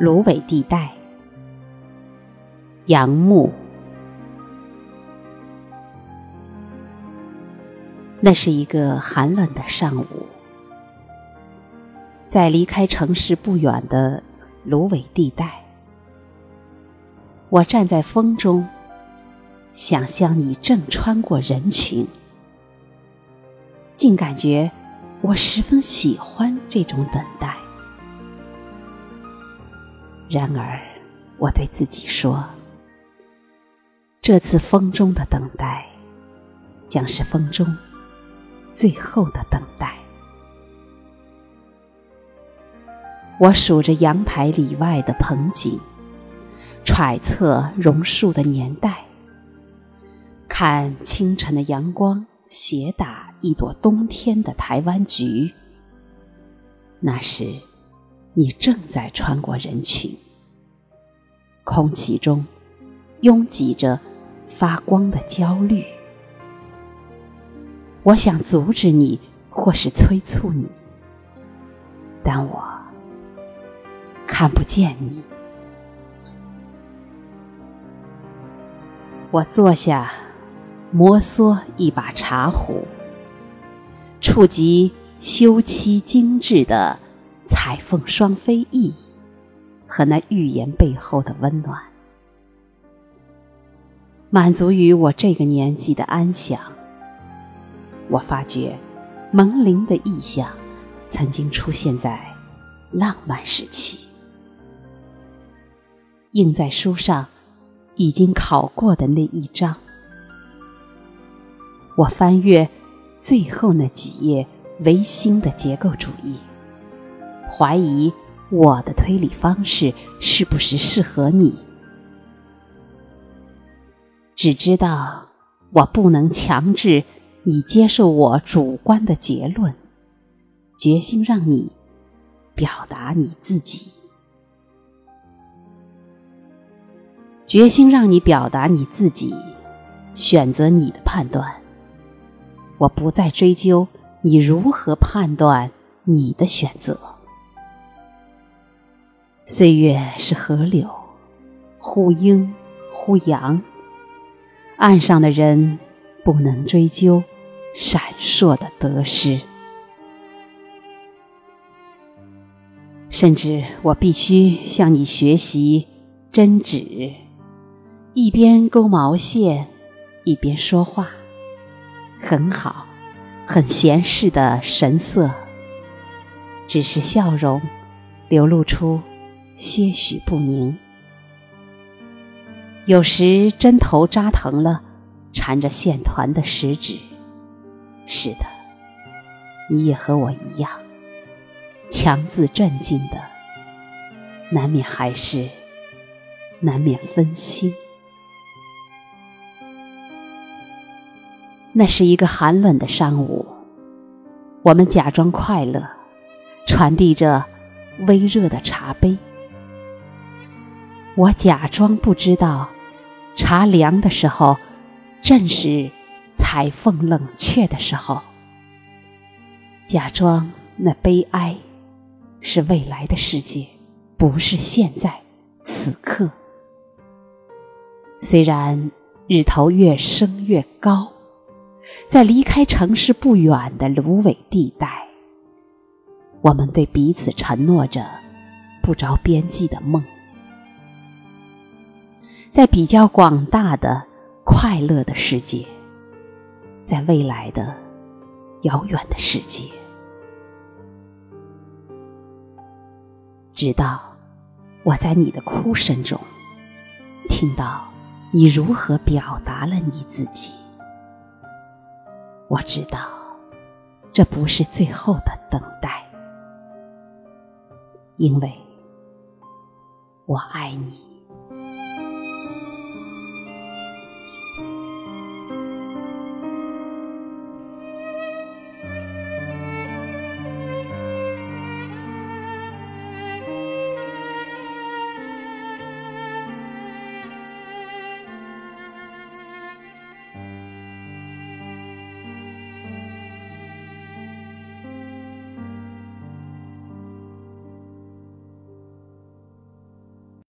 芦苇地带，杨牧。那是一个寒冷的上午，在离开城市不远的芦苇地带，我站在风中，想象你正穿过人群，竟感觉我十分喜欢这种等待。然而，我对自己说，这次风中的等待，将是风中。最后的等待。我数着阳台里外的盆景，揣测榕树的年代，看清晨的阳光斜打一朵冬天的台湾菊。那时，你正在穿过人群，空气中拥挤着发光的焦虑。我想阻止你，或是催促你，但我看不见你。我坐下，摩挲一把茶壶，触及修漆精致的彩凤双飞翼和那预言背后的温暖，满足于我这个年纪的安详。我发觉，朦胧的意象曾经出现在浪漫时期，印在书上已经考过的那一章。我翻阅最后那几页唯心的结构主义，怀疑我的推理方式是不是适合你，只知道我不能强制。你接受我主观的结论，决心让你表达你自己，决心让你表达你自己，选择你的判断。我不再追究你如何判断你的选择。岁月是河流，忽阴忽阳，岸上的人不能追究。闪烁的得失，甚至我必须向你学习针指，一边勾毛线，一边说话，很好，很闲适的神色，只是笑容流露出些许不宁。有时针头扎疼了，缠着线团的食指。是的，你也和我一样，强自镇静的，难免还是难免分心。那是一个寒冷的上午，我们假装快乐，传递着微热的茶杯。我假装不知道，茶凉的时候，正是。彩凤冷却的时候，假装那悲哀是未来的世界，不是现在此刻。虽然日头越升越高，在离开城市不远的芦苇地带，我们对彼此承诺着不着边际的梦，在比较广大的快乐的世界。在未来的遥远的世界，直到我在你的哭声中听到你如何表达了你自己，我知道这不是最后的等待，因为我爱你。